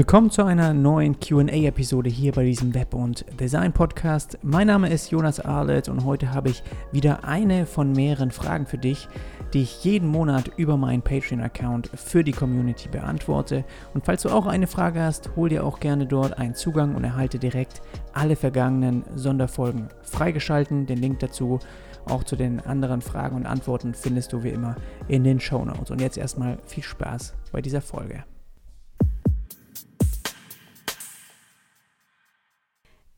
Willkommen zu einer neuen QA-Episode hier bei diesem Web- und Design-Podcast. Mein Name ist Jonas Arlet und heute habe ich wieder eine von mehreren Fragen für dich, die ich jeden Monat über meinen Patreon-Account für die Community beantworte. Und falls du auch eine Frage hast, hol dir auch gerne dort einen Zugang und erhalte direkt alle vergangenen Sonderfolgen freigeschalten. Den Link dazu auch zu den anderen Fragen und Antworten findest du wie immer in den Show Notes. Und jetzt erstmal viel Spaß bei dieser Folge.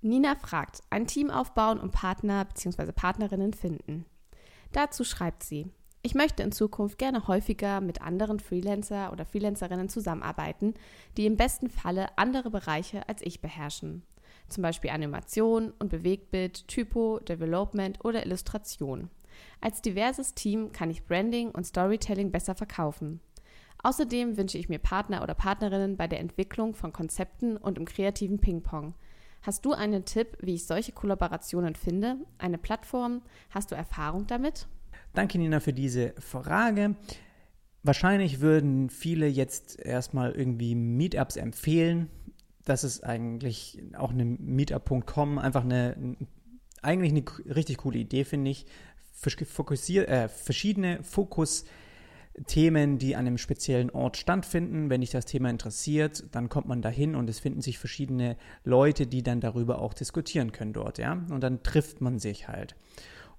Nina fragt, ein Team aufbauen und Partner bzw. Partnerinnen finden. Dazu schreibt sie, ich möchte in Zukunft gerne häufiger mit anderen Freelancer oder Freelancerinnen zusammenarbeiten, die im besten Falle andere Bereiche als ich beherrschen. Zum Beispiel Animation und Bewegtbild, Typo, Development oder Illustration. Als diverses Team kann ich Branding und Storytelling besser verkaufen. Außerdem wünsche ich mir Partner oder Partnerinnen bei der Entwicklung von Konzepten und im kreativen Ping-Pong. Hast du einen Tipp, wie ich solche Kollaborationen finde? Eine Plattform? Hast du Erfahrung damit? Danke, Nina, für diese Frage. Wahrscheinlich würden viele jetzt erstmal irgendwie Meetups empfehlen. Das ist eigentlich auch eine Meetup.com, einfach eine, eigentlich eine richtig coole Idee, finde ich. Fokussier, äh, verschiedene Fokus- Themen, die an einem speziellen Ort stattfinden. Wenn dich das Thema interessiert, dann kommt man dahin und es finden sich verschiedene Leute, die dann darüber auch diskutieren können dort, ja. Und dann trifft man sich halt.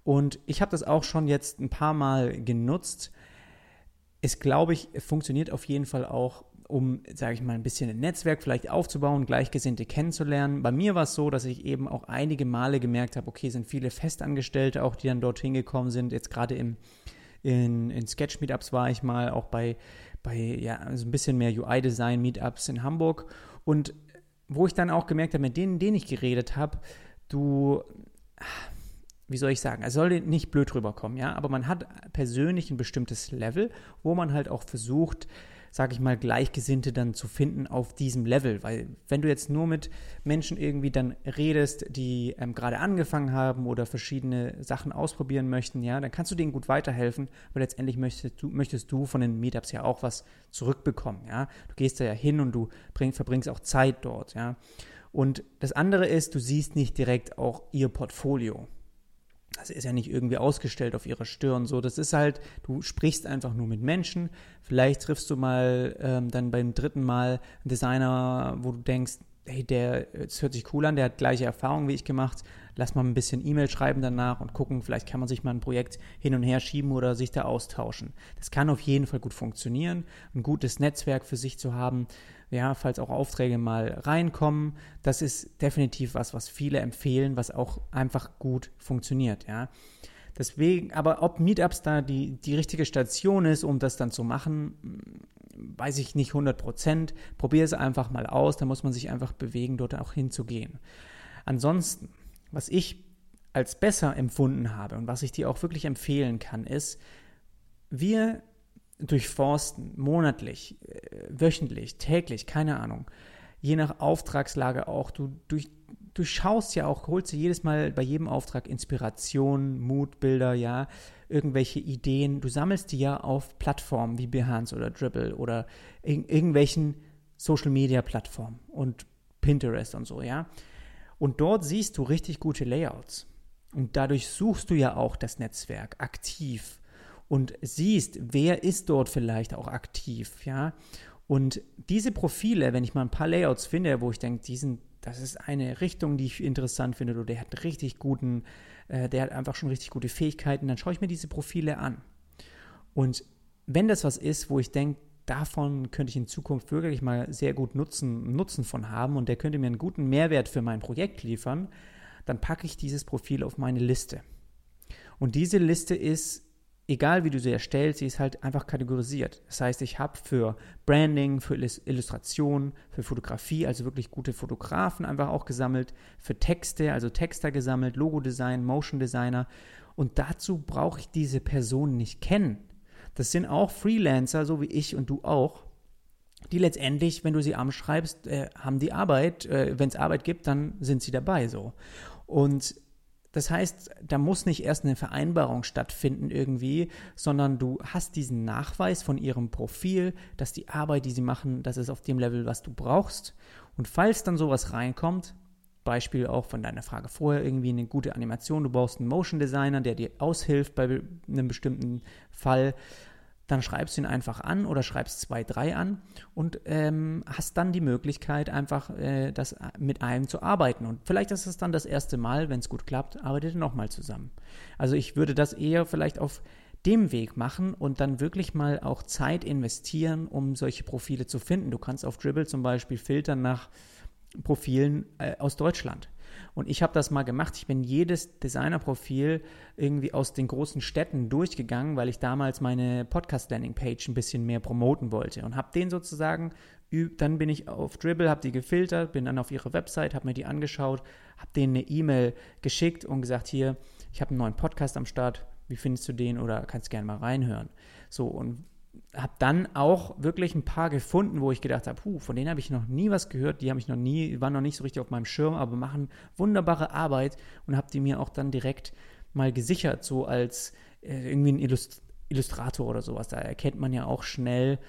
Und ich habe das auch schon jetzt ein paar Mal genutzt. Es glaube ich, funktioniert auf jeden Fall auch, um, sage ich mal, ein bisschen ein Netzwerk vielleicht aufzubauen, Gleichgesinnte kennenzulernen. Bei mir war es so, dass ich eben auch einige Male gemerkt habe, okay, sind viele Festangestellte auch, die dann dorthin gekommen sind, jetzt gerade im in, in Sketch-Meetups war ich mal, auch bei, bei ja, so ein bisschen mehr UI-Design-Meetups in Hamburg. Und wo ich dann auch gemerkt habe, mit denen, denen ich geredet habe, du, wie soll ich sagen, es soll nicht blöd rüberkommen, ja, aber man hat persönlich ein bestimmtes Level, wo man halt auch versucht, sag ich mal, Gleichgesinnte dann zu finden auf diesem Level. Weil wenn du jetzt nur mit Menschen irgendwie dann redest, die ähm, gerade angefangen haben oder verschiedene Sachen ausprobieren möchten, ja, dann kannst du denen gut weiterhelfen, weil letztendlich möchtest du, möchtest du von den Meetups ja auch was zurückbekommen, ja. Du gehst da ja hin und du bring, verbringst auch Zeit dort, ja. Und das andere ist, du siehst nicht direkt auch ihr Portfolio das ist ja nicht irgendwie ausgestellt auf ihrer Stirn. So, das ist halt, du sprichst einfach nur mit Menschen. Vielleicht triffst du mal ähm, dann beim dritten Mal einen Designer, wo du denkst, hey, der, das hört sich cool an, der hat gleiche Erfahrungen wie ich gemacht. Lass mal ein bisschen E-Mail schreiben danach und gucken, vielleicht kann man sich mal ein Projekt hin und her schieben oder sich da austauschen. Das kann auf jeden Fall gut funktionieren, ein gutes Netzwerk für sich zu haben ja, falls auch Aufträge mal reinkommen. Das ist definitiv was, was viele empfehlen, was auch einfach gut funktioniert, ja. Deswegen, aber ob Meetups da die, die richtige Station ist, um das dann zu machen, weiß ich nicht 100 Prozent. Probier es einfach mal aus, da muss man sich einfach bewegen, dort auch hinzugehen. Ansonsten, was ich als besser empfunden habe und was ich dir auch wirklich empfehlen kann, ist, wir durchforsten, monatlich, äh, wöchentlich, täglich, keine Ahnung, je nach Auftragslage auch. Du durch, durchschaust ja auch, holst dir jedes Mal bei jedem Auftrag Inspiration, Mutbilder, ja, irgendwelche Ideen. Du sammelst die ja auf Plattformen wie Behance oder Dribble oder in, irgendwelchen Social Media Plattformen und Pinterest und so, ja. Und dort siehst du richtig gute Layouts. Und dadurch suchst du ja auch das Netzwerk aktiv und siehst, wer ist dort vielleicht auch aktiv, ja. Und diese Profile, wenn ich mal ein paar Layouts finde, wo ich denke, diesen, das ist eine Richtung, die ich interessant finde, oder der hat richtig guten, äh, der hat einfach schon richtig gute Fähigkeiten, dann schaue ich mir diese Profile an. Und wenn das was ist, wo ich denke, davon könnte ich in Zukunft wirklich mal sehr gut Nutzen, Nutzen von haben und der könnte mir einen guten Mehrwert für mein Projekt liefern, dann packe ich dieses Profil auf meine Liste. Und diese Liste ist egal wie du sie erstellst, sie ist halt einfach kategorisiert. Das heißt, ich habe für Branding, für Illustration, für Fotografie, also wirklich gute Fotografen einfach auch gesammelt, für Texte, also Texter gesammelt, Logodesign, Motion Designer. Und dazu brauche ich diese Personen nicht kennen. Das sind auch Freelancer, so wie ich und du auch, die letztendlich, wenn du sie anschreibst, äh, haben die Arbeit. Äh, wenn es Arbeit gibt, dann sind sie dabei so. Und Das heißt, da muss nicht erst eine Vereinbarung stattfinden irgendwie, sondern du hast diesen Nachweis von ihrem Profil, dass die Arbeit, die sie machen, das ist auf dem Level, was du brauchst. Und falls dann sowas reinkommt, Beispiel auch von deiner Frage vorher, irgendwie eine gute Animation, du brauchst einen Motion Designer, der dir aushilft bei einem bestimmten Fall, dann schreibst du ihn einfach an oder schreibst zwei, drei an und ähm, hast dann die Möglichkeit, einfach äh, das mit einem zu arbeiten. Und vielleicht ist es dann das erste Mal, wenn es gut klappt, arbeitet ihr nochmal zusammen. Also ich würde das eher vielleicht auf dem Weg machen und dann wirklich mal auch Zeit investieren, um solche Profile zu finden. Du kannst auf Dribble zum Beispiel filtern nach Profilen äh, aus Deutschland. Und ich habe das mal gemacht. Ich bin jedes Designerprofil irgendwie aus den großen Städten durchgegangen, weil ich damals meine Podcast-Landing-Page ein bisschen mehr promoten wollte und habe den sozusagen, dann bin ich auf Dribble, habe die gefiltert, bin dann auf ihre Website, habe mir die angeschaut, habe denen eine E-Mail geschickt und gesagt, hier, ich habe einen neuen Podcast am Start, wie findest du den oder kannst gerne mal reinhören. So, und habe dann auch wirklich ein paar gefunden, wo ich gedacht habe, puh, von denen habe ich noch nie was gehört, die habe ich noch nie, waren noch nicht so richtig auf meinem Schirm, aber machen wunderbare Arbeit und habe die mir auch dann direkt mal gesichert, so als äh, irgendwie ein Illust Illustrator oder sowas. Da erkennt man ja auch schnell,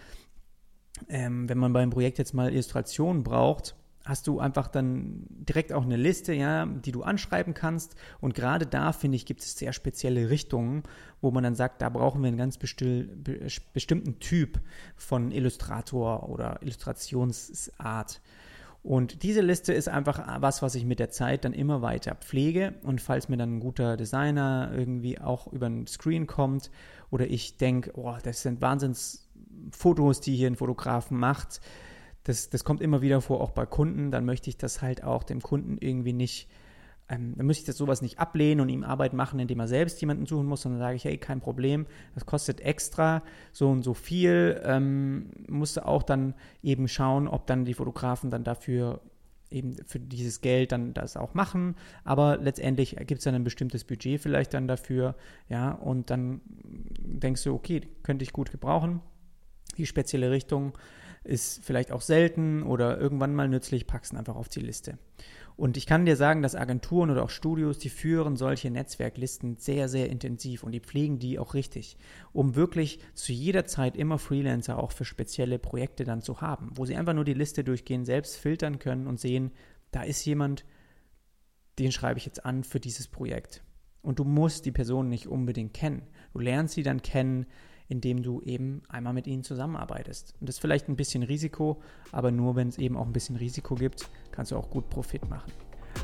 ähm, wenn man beim Projekt jetzt mal Illustrationen braucht, hast du einfach dann direkt auch eine Liste, ja, die du anschreiben kannst. Und gerade da, finde ich, gibt es sehr spezielle Richtungen, wo man dann sagt, da brauchen wir einen ganz bestimmten Typ von Illustrator oder Illustrationsart. Und diese Liste ist einfach was, was ich mit der Zeit dann immer weiter pflege. Und falls mir dann ein guter Designer irgendwie auch über den Screen kommt oder ich denke, oh, das sind Wahnsinnsfotos, die hier ein Fotografen macht, das, das kommt immer wieder vor, auch bei Kunden, dann möchte ich das halt auch dem Kunden irgendwie nicht, ähm, dann müsste ich das sowas nicht ablehnen und ihm Arbeit machen, indem er selbst jemanden suchen muss, sondern sage ich, hey, kein Problem, das kostet extra so und so viel, ähm, musste auch dann eben schauen, ob dann die Fotografen dann dafür eben für dieses Geld dann das auch machen, aber letztendlich gibt es dann ein bestimmtes Budget vielleicht dann dafür, ja, und dann denkst du, okay, könnte ich gut gebrauchen, die spezielle Richtung, ist vielleicht auch selten oder irgendwann mal nützlich, packst ihn einfach auf die Liste. Und ich kann dir sagen, dass Agenturen oder auch Studios, die führen solche Netzwerklisten sehr, sehr intensiv und die pflegen die auch richtig, um wirklich zu jeder Zeit immer Freelancer auch für spezielle Projekte dann zu haben, wo sie einfach nur die Liste durchgehen, selbst filtern können und sehen, da ist jemand, den schreibe ich jetzt an für dieses Projekt. Und du musst die Person nicht unbedingt kennen. Du lernst sie dann kennen, indem du eben einmal mit ihnen zusammenarbeitest. Und das ist vielleicht ein bisschen Risiko, aber nur wenn es eben auch ein bisschen Risiko gibt, kannst du auch gut Profit machen.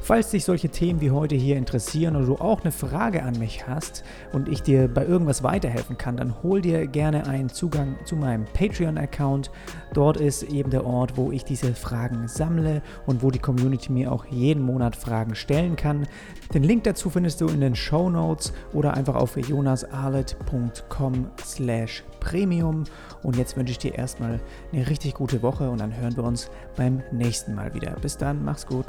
Falls dich solche Themen wie heute hier interessieren oder du auch eine Frage an mich hast und ich dir bei irgendwas weiterhelfen kann, dann hol dir gerne einen Zugang zu meinem Patreon-Account. Dort ist eben der Ort, wo ich diese Fragen sammle und wo die Community mir auch jeden Monat Fragen stellen kann. Den Link dazu findest du in den Show Notes oder einfach auf jonasarlet.com slash premium. Und jetzt wünsche ich dir erstmal eine richtig gute Woche und dann hören wir uns beim nächsten Mal wieder. Bis dann, mach's gut.